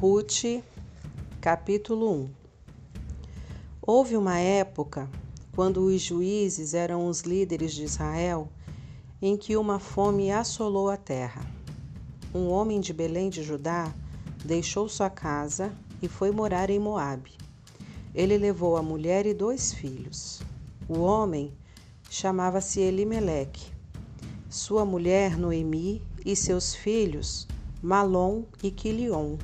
Ruth, capítulo 1 Houve uma época, quando os juízes eram os líderes de Israel, em que uma fome assolou a terra. Um homem de Belém de Judá deixou sua casa e foi morar em Moabe. Ele levou a mulher e dois filhos. O homem chamava-se Elimeleque. Sua mulher Noemi e seus filhos Malom e Quilion.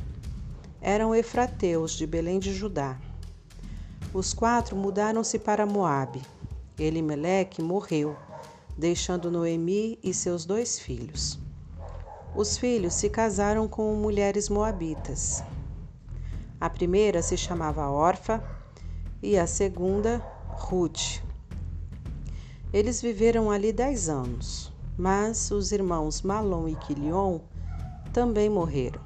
Eram efrateus de Belém de Judá. Os quatro mudaram-se para Moabe. Elimeleque morreu, deixando Noemi e seus dois filhos. Os filhos se casaram com mulheres moabitas. A primeira se chamava Orfa e a segunda Ruth. Eles viveram ali dez anos, mas os irmãos Malom e Quilion também morreram.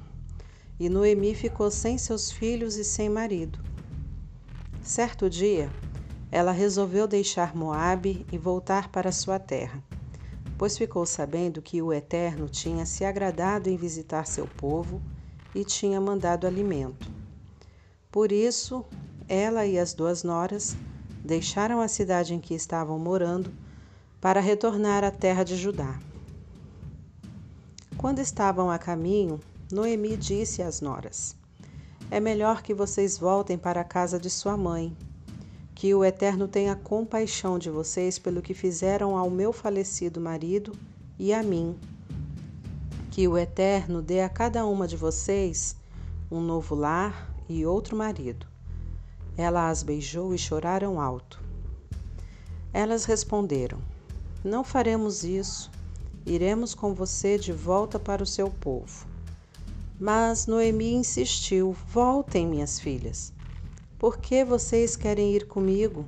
E Noemi ficou sem seus filhos e sem marido. Certo dia, ela resolveu deixar Moabe e voltar para sua terra, pois ficou sabendo que o Eterno tinha se agradado em visitar seu povo e tinha mandado alimento. Por isso, ela e as duas noras deixaram a cidade em que estavam morando para retornar à terra de Judá. Quando estavam a caminho, Noemi disse às noras: É melhor que vocês voltem para a casa de sua mãe. Que o Eterno tenha compaixão de vocês pelo que fizeram ao meu falecido marido e a mim. Que o Eterno dê a cada uma de vocês um novo lar e outro marido. Ela as beijou e choraram alto. Elas responderam: Não faremos isso Iremos com você de volta para o seu povo. Mas Noemi insistiu: Voltem, minhas filhas. Por que vocês querem ir comigo?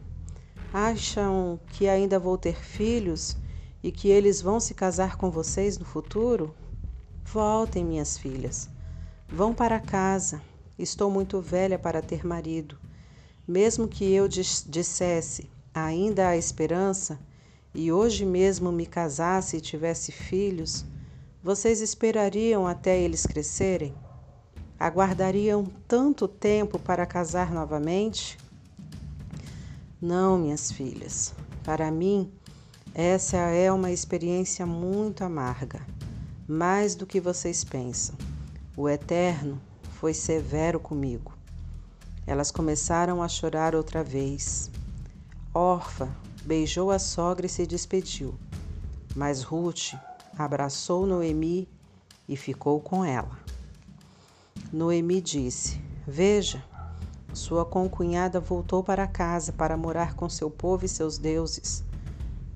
Acham que ainda vou ter filhos e que eles vão se casar com vocês no futuro? Voltem, minhas filhas. Vão para casa. Estou muito velha para ter marido. Mesmo que eu dissesse ainda há esperança, e hoje mesmo me casasse e tivesse filhos, vocês esperariam até eles crescerem? Aguardariam tanto tempo para casar novamente? Não, minhas filhas. Para mim, essa é uma experiência muito amarga, mais do que vocês pensam. O Eterno foi severo comigo. Elas começaram a chorar outra vez. Orfa, beijou a sogra e se despediu. Mas Ruth abraçou Noemi e ficou com ela. Noemi disse: Veja, sua concunhada voltou para casa para morar com seu povo e seus deuses.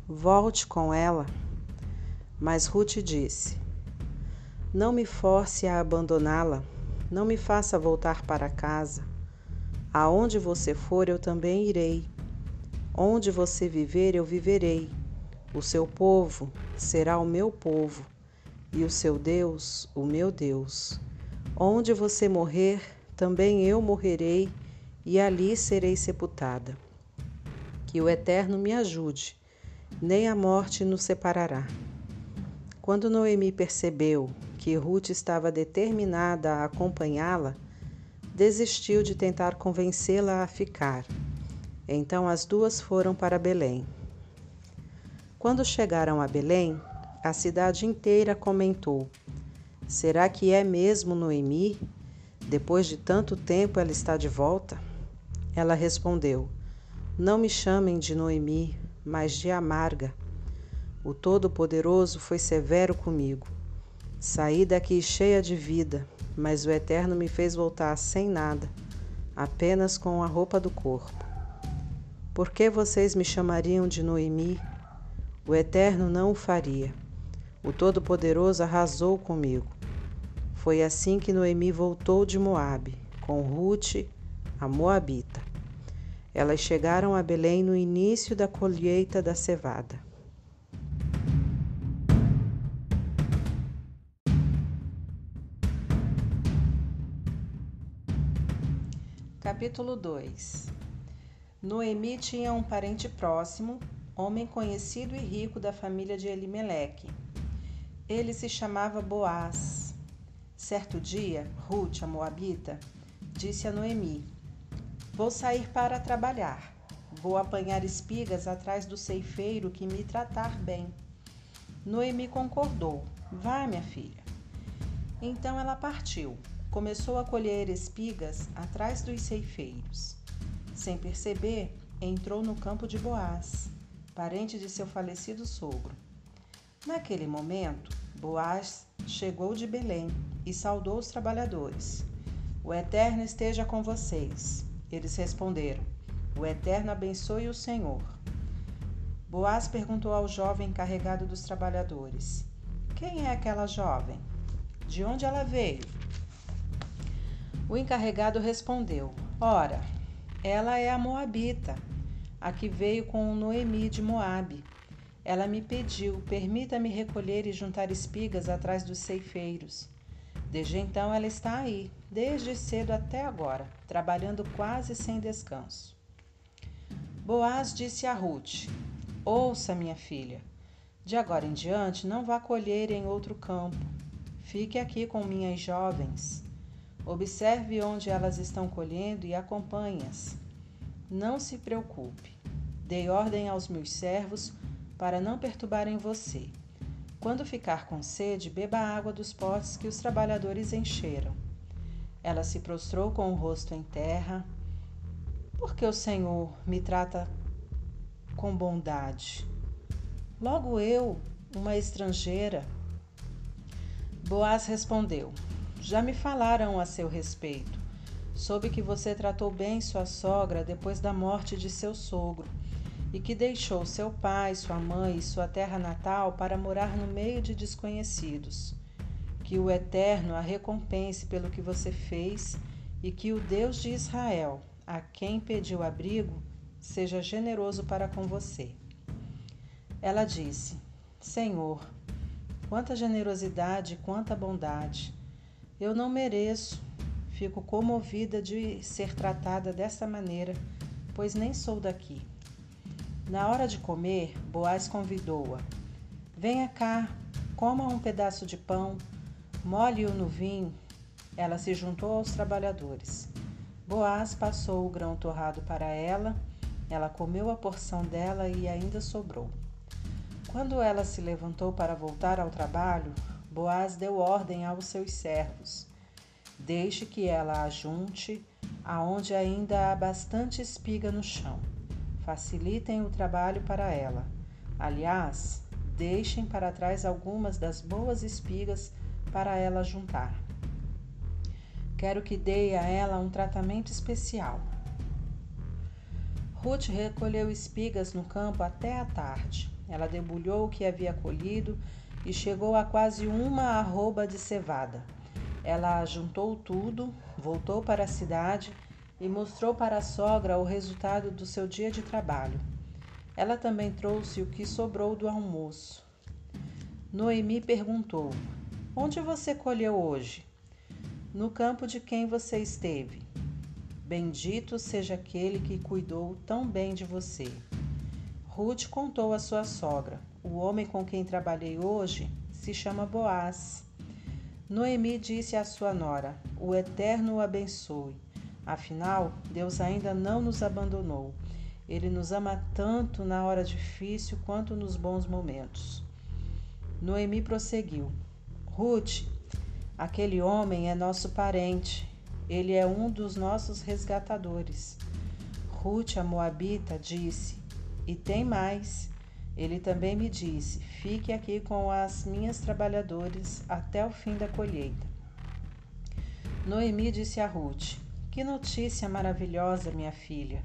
Volte com ela. Mas Ruth disse: Não me force a abandoná-la, não me faça voltar para casa. Aonde você for, eu também irei Onde você viver, eu viverei. O seu povo será o meu povo, e o seu Deus, o meu Deus. Onde você morrer, também eu morrerei, e ali serei sepultada. Que o Eterno me ajude, nem a morte nos separará. Quando Noemi percebeu que Ruth estava determinada a acompanhá-la, desistiu de tentar convencê-la a ficar então as duas foram para Belém. Quando chegaram a Belém, a cidade inteira comentou: Será que é mesmo Noemi? Depois de tanto tempo ela está de volta? Ela respondeu: Não me chamem de Noemi, mas de Amarga. O Todo-Poderoso foi severo comigo. Saí daqui cheia de vida, mas o Eterno me fez voltar sem nada, apenas com a roupa do corpo. Por que vocês me chamariam de Noemi? O Eterno não o faria. O Todo-Poderoso arrasou comigo. Foi assim que Noemi voltou de Moabe, com Ruth, a Moabita. Elas chegaram a Belém no início da colheita da cevada. Capítulo 2 Noemi tinha um parente próximo, homem conhecido e rico da família de Elimeleque. Ele se chamava Boaz. Certo dia, Ruth, a Moabita, disse a Noemi: Vou sair para trabalhar. Vou apanhar espigas atrás do ceifeiro que me tratar bem. Noemi concordou. Vá, minha filha. Então ela partiu. Começou a colher espigas atrás dos ceifeiros. Sem perceber, entrou no campo de Boaz, parente de seu falecido sogro. Naquele momento, Boaz chegou de Belém e saudou os trabalhadores. O Eterno esteja com vocês. Eles responderam: O Eterno abençoe o Senhor. Boaz perguntou ao jovem encarregado dos trabalhadores: Quem é aquela jovem? De onde ela veio? O encarregado respondeu: Ora, ela é a Moabita, a que veio com Noemi de Moabe. Ela me pediu: permita-me recolher e juntar espigas atrás dos ceifeiros. Desde então ela está aí, desde cedo até agora, trabalhando quase sem descanso. Boaz disse a Ruth: Ouça, minha filha, de agora em diante não vá colher em outro campo. Fique aqui com minhas jovens. Observe onde elas estão colhendo e acompanhe-as. Não se preocupe. Dei ordem aos meus servos para não perturbarem você. Quando ficar com sede, beba a água dos potes que os trabalhadores encheram. Ela se prostrou com o rosto em terra. Porque o Senhor me trata com bondade? Logo eu, uma estrangeira. Boaz respondeu: Já me falaram a seu respeito. Soube que você tratou bem sua sogra depois da morte de seu sogro e que deixou seu pai, sua mãe e sua terra natal para morar no meio de desconhecidos. Que o Eterno a recompense pelo que você fez e que o Deus de Israel, a quem pediu abrigo, seja generoso para com você. Ela disse: Senhor, quanta generosidade, quanta bondade. Eu não mereço. Fico comovida de ser tratada desta maneira, pois nem sou daqui. Na hora de comer, Boaz convidou-a. Venha cá, coma um pedaço de pão, molhe-o no vinho. Ela se juntou aos trabalhadores. Boaz passou o grão torrado para ela, ela comeu a porção dela e ainda sobrou. Quando ela se levantou para voltar ao trabalho, Boaz deu ordem aos seus servos: Deixe que ela ajunte aonde ainda há bastante espiga no chão facilitem o trabalho para ela. Aliás, deixem para trás algumas das boas espigas para ela juntar. Quero que dê a ela um tratamento especial. Ruth recolheu espigas no campo até a tarde. Ela debulhou o que havia colhido e chegou a quase uma arroba de cevada. Ela juntou tudo, voltou para a cidade e mostrou para a sogra o resultado do seu dia de trabalho. Ela também trouxe o que sobrou do almoço. Noemi perguntou: Onde você colheu hoje? No campo de quem você esteve. Bendito seja aquele que cuidou tão bem de você. Ruth contou à sua sogra: O homem com quem trabalhei hoje se chama Boaz. Noemi disse à sua nora: O Eterno o abençoe Afinal, Deus ainda não nos abandonou. Ele nos ama tanto na hora difícil quanto nos bons momentos. Noemi prosseguiu: Ruth, aquele homem é nosso parente. Ele é um dos nossos resgatadores. Ruth, a Moabita, disse: E tem mais. Ele também me disse: Fique aqui com as minhas trabalhadoras até o fim da colheita. Noemi disse a Ruth: que notícia maravilhosa, minha filha!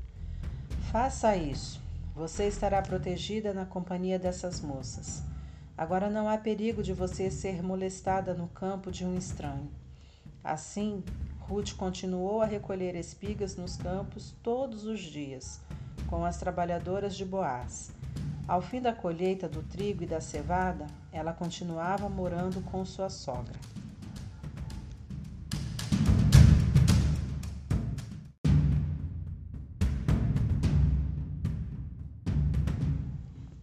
Faça isso. Você estará protegida na companhia dessas moças. Agora não há perigo de você ser molestada no campo de um estranho. Assim, Ruth continuou a recolher espigas nos campos todos os dias, com as trabalhadoras de Boaz. Ao fim da colheita do trigo e da cevada, ela continuava morando com sua sogra.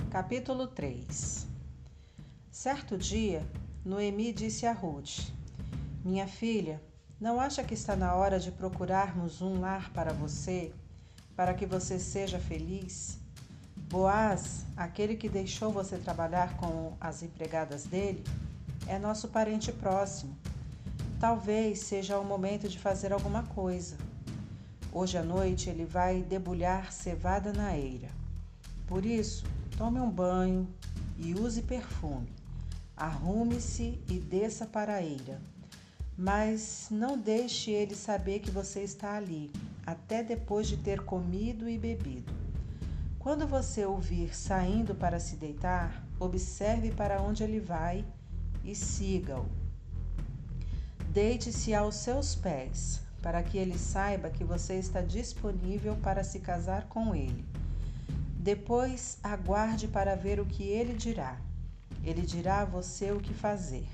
Capítulo 3 Certo dia, Noemi disse a Ruth: Minha filha, não acha que está na hora de procurarmos um lar para você, para que você seja feliz? Boaz, aquele que deixou você trabalhar com as empregadas dele, é nosso parente próximo. Talvez seja o momento de fazer alguma coisa. Hoje à noite ele vai debulhar cevada na eira. Por isso, tome um banho e use perfume. Arrume-se e desça para a eira mas não deixe ele saber que você está ali, até depois de ter comido e bebido. Quando você ouvir saindo para se deitar, observe para onde ele vai e siga-o. Deite-se aos seus pés, para que ele saiba que você está disponível para se casar com ele. Depois, aguarde para ver o que ele dirá. Ele dirá a você o que fazer.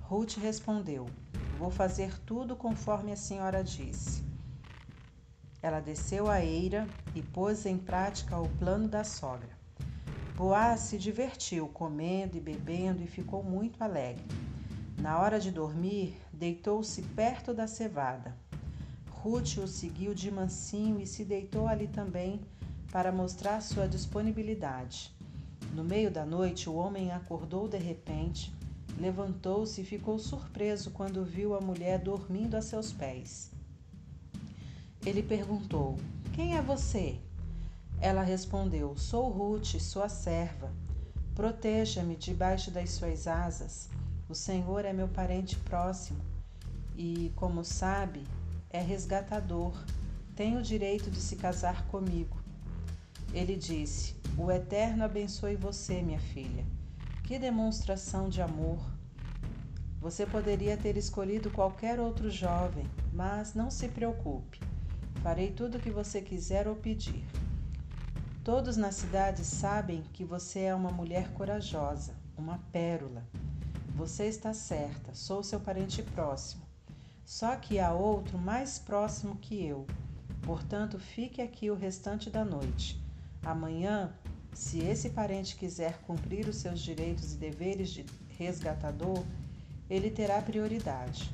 Ruth respondeu: Vou fazer tudo conforme a senhora disse. Ela desceu a eira e pôs em prática o plano da sogra. Boaz se divertiu comendo e bebendo e ficou muito alegre. Na hora de dormir, deitou-se perto da cevada. Ruth o seguiu de mansinho e se deitou ali também para mostrar sua disponibilidade. No meio da noite, o homem acordou de repente Levantou-se e ficou surpreso quando viu a mulher dormindo a seus pés. Ele perguntou: Quem é você? Ela respondeu: Sou Ruth, sua serva. Proteja-me debaixo das suas asas. O Senhor é meu parente próximo e, como sabe, é resgatador. Tem o direito de se casar comigo. Ele disse: O Eterno abençoe você, minha filha. Que demonstração de amor! Você poderia ter escolhido qualquer outro jovem, mas não se preocupe. Farei tudo o que você quiser ou pedir. Todos na cidade sabem que você é uma mulher corajosa, uma pérola. Você está certa, sou seu parente próximo. Só que há outro mais próximo que eu. Portanto, fique aqui o restante da noite. Amanhã se esse parente quiser cumprir os seus direitos e deveres de resgatador, ele terá prioridade.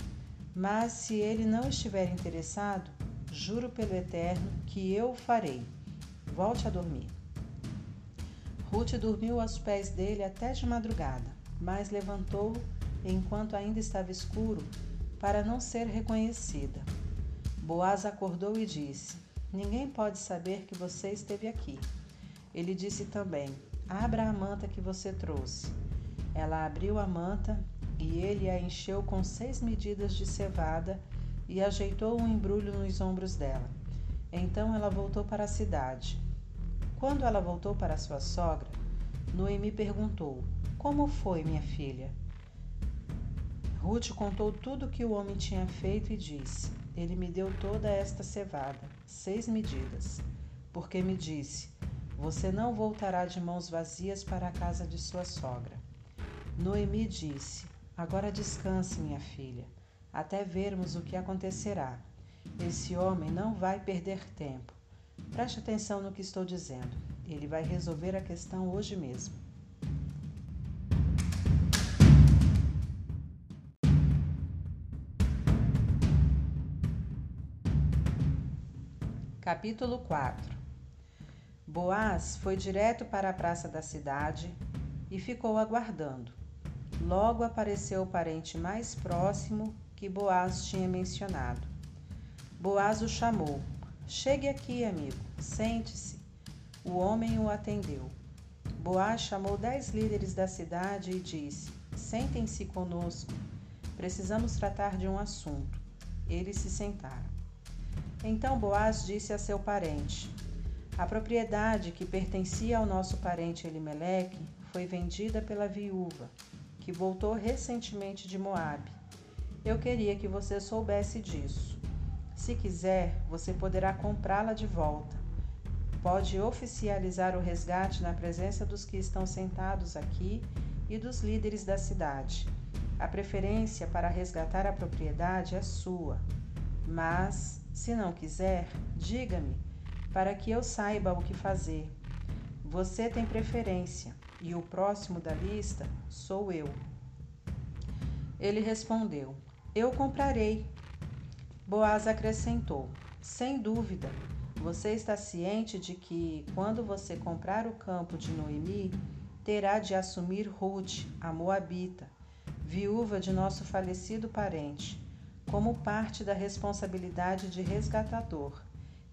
Mas se ele não estiver interessado, juro pelo Eterno que eu o farei. Volte a dormir. Ruth dormiu aos pés dele até de madrugada, mas levantou enquanto ainda estava escuro para não ser reconhecida. Boaz acordou e disse: Ninguém pode saber que você esteve aqui. Ele disse também: Abra a manta que você trouxe. Ela abriu a manta e ele a encheu com seis medidas de cevada e ajeitou um embrulho nos ombros dela. Então ela voltou para a cidade. Quando ela voltou para sua sogra, Noemi perguntou: Como foi, minha filha? Ruth contou tudo o que o homem tinha feito e disse: Ele me deu toda esta cevada, seis medidas, porque me disse: você não voltará de mãos vazias para a casa de sua sogra. Noemi disse: Agora descanse, minha filha, até vermos o que acontecerá. Esse homem não vai perder tempo. Preste atenção no que estou dizendo. Ele vai resolver a questão hoje mesmo. Capítulo 4 Boaz foi direto para a praça da cidade e ficou aguardando. Logo apareceu o parente mais próximo que Boaz tinha mencionado. Boaz o chamou. Chegue aqui, amigo, sente-se. O homem o atendeu. Boaz chamou dez líderes da cidade e disse: Sentem-se conosco. Precisamos tratar de um assunto. Eles se sentaram. Então Boaz disse a seu parente: a propriedade que pertencia ao nosso parente Elimeleque foi vendida pela viúva, que voltou recentemente de Moabe. Eu queria que você soubesse disso. Se quiser, você poderá comprá-la de volta. Pode oficializar o resgate na presença dos que estão sentados aqui e dos líderes da cidade. A preferência para resgatar a propriedade é sua. Mas, se não quiser, diga-me para que eu saiba o que fazer. Você tem preferência e o próximo da lista sou eu. Ele respondeu: Eu comprarei. Boaz acrescentou: Sem dúvida, você está ciente de que, quando você comprar o campo de Noemi, terá de assumir Ruth, a Moabita, viúva de nosso falecido parente, como parte da responsabilidade de resgatador,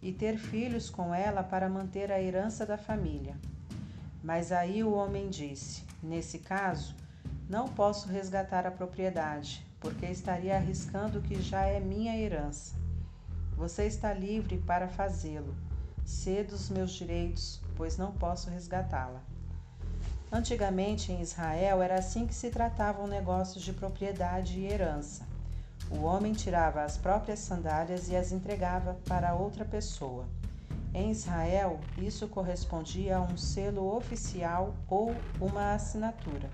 e ter filhos com ela para manter a herança da família. Mas aí o homem disse: Nesse caso, não posso resgatar a propriedade, porque estaria arriscando o que já é minha herança. Você está livre para fazê-lo. Cedo os meus direitos, pois não posso resgatá-la. Antigamente em Israel era assim que se tratavam negócios de propriedade e herança. O homem tirava as próprias sandálias e as entregava para outra pessoa. Em Israel, isso correspondia a um selo oficial ou uma assinatura.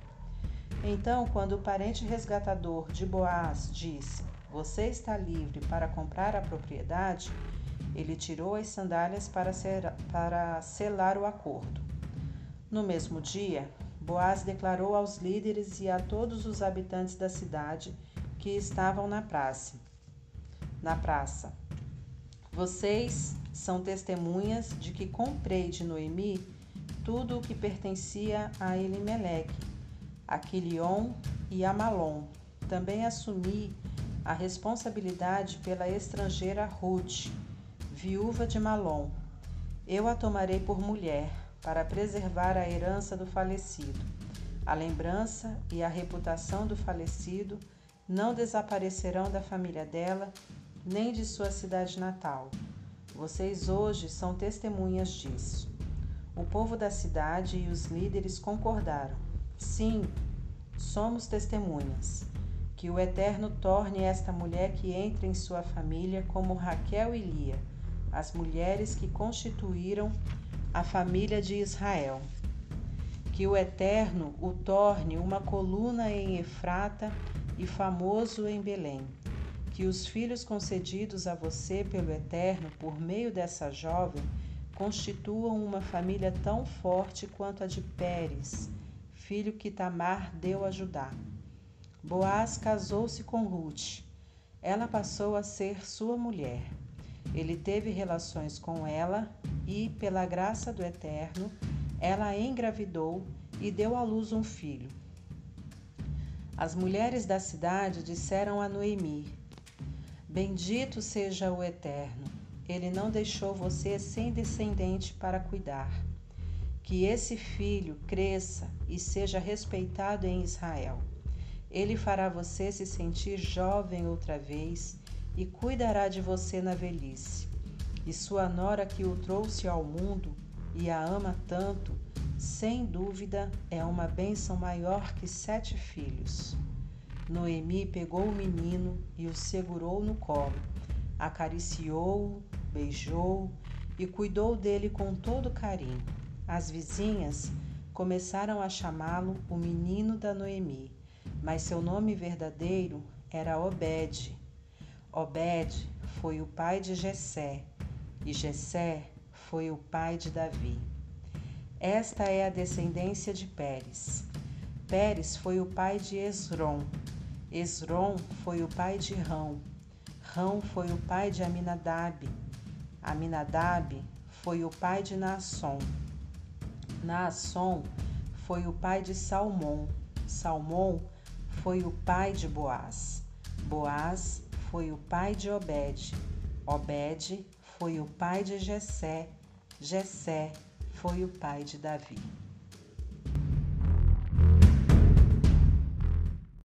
Então, quando o parente resgatador de Boaz disse: Você está livre para comprar a propriedade, ele tirou as sandálias para, ser, para selar o acordo. No mesmo dia, Boaz declarou aos líderes e a todos os habitantes da cidade que estavam na praça: Na praça. Vocês são testemunhas de que comprei de Noemi tudo o que pertencia a Elimeleque a Quilion e a Malom. Também assumi a responsabilidade pela estrangeira Ruth, viúva de Malom. Eu a tomarei por mulher, para preservar a herança do falecido. A lembrança e a reputação do falecido não desaparecerão da família dela, nem de sua cidade natal. Vocês hoje são testemunhas disso. O povo da cidade e os líderes concordaram. Sim, somos testemunhas. Que o Eterno torne esta mulher que entra em sua família como Raquel e Lia, as mulheres que constituíram a família de Israel. Que o Eterno o torne uma coluna em Efrata e famoso em Belém. Que os filhos concedidos a você pelo Eterno por meio dessa jovem constituam uma família tão forte quanto a de Pérez filho que Tamar deu a Judá. Boaz casou-se com Ruth. Ela passou a ser sua mulher. Ele teve relações com ela e, pela graça do Eterno, ela engravidou e deu à luz um filho. As mulheres da cidade disseram a Noemi: Bendito seja o Eterno, ele não deixou você sem descendente para cuidar que esse filho cresça e seja respeitado em Israel. Ele fará você se sentir jovem outra vez e cuidará de você na velhice. E sua nora que o trouxe ao mundo e a ama tanto, sem dúvida é uma bênção maior que sete filhos. Noemi pegou o menino e o segurou no colo, acariciou-o, beijou-o e cuidou dele com todo carinho. As vizinhas começaram a chamá-lo o menino da Noemi, mas seu nome verdadeiro era Obed. Obed foi o pai de Jessé, e Jessé foi o pai de Davi. Esta é a descendência de Pérez. Pérez foi o pai de Esrom. Esrom foi o pai de Rão. Rão foi o pai de Aminadab. Aminadab foi o pai de Naasson. Naasson foi o pai de Salmão. Salmão foi o pai de Boaz. Boaz foi o pai de Obed. Obed foi o pai de Jessé. Jessé foi o pai de Davi.